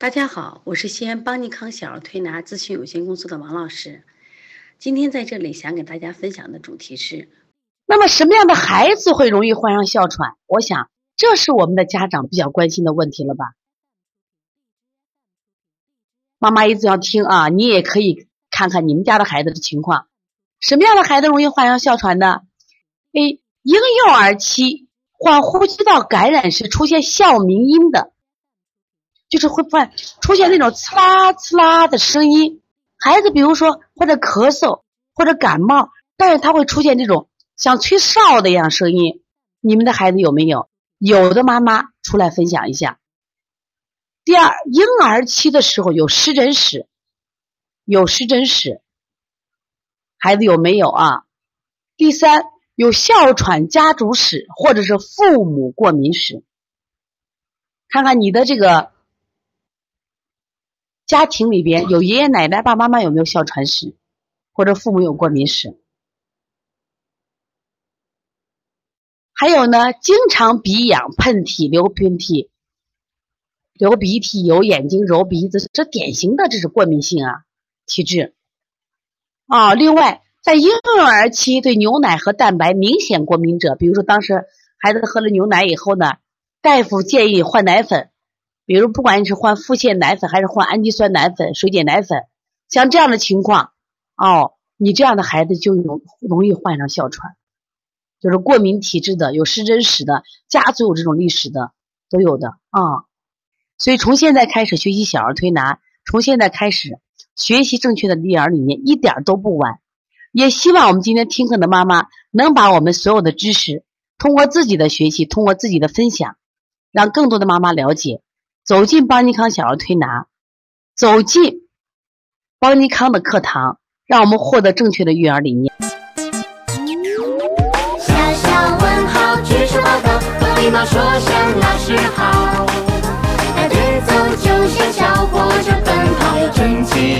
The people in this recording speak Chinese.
大家好，我是西安邦尼康小儿推拿咨询有限公司的王老师。今天在这里想给大家分享的主题是：那么什么样的孩子会容易患上哮喘？我想这是我们的家长比较关心的问题了吧？妈妈一直要听啊，你也可以看看你们家的孩子的情况。什么样的孩子容易患上哮喘呢？A. 婴幼儿期患呼吸道感染时出现哮鸣音的。就是会犯出现那种刺啦刺啦的声音，孩子比如说或者咳嗽或者感冒，但是他会出现这种像吹哨的一样声音。你们的孩子有没有？有的妈妈出来分享一下。第二，婴儿期的时候有湿疹史，有湿疹史，孩子有没有啊？第三，有哮喘家族史或者是父母过敏史，看看你的这个。家庭里边有爷爷奶奶、爸爸妈妈有没有哮喘史，或者父母有过敏史？还有呢，经常鼻痒、喷嚏、流喷嚏、流鼻涕、有眼睛、揉鼻子，这典型的这是过敏性啊体质。啊，另外在婴幼儿期对牛奶和蛋白明显过敏者，比如说当时孩子喝了牛奶以后呢，大夫建议换奶粉。比如，不管你是换腹泻奶粉还是换氨基酸奶粉、水解奶粉，像这样的情况，哦，你这样的孩子就容容易患上哮喘，就是过敏体质的、有湿疹史的、家族有这种历史的都有的啊。所以从现在开始学习小儿推拿，从现在开始学习正确的育儿理念，一点都不晚。也希望我们今天听课的妈妈能把我们所有的知识，通过自己的学习，通过自己的分享，让更多的妈妈了解。走进邦尼康小儿推拿，走进邦尼康的课堂，让我们获得正确的育儿理念。小小问号，举手报告，和礼貌说声老师好。带队走就像小火车奔跑，有整齐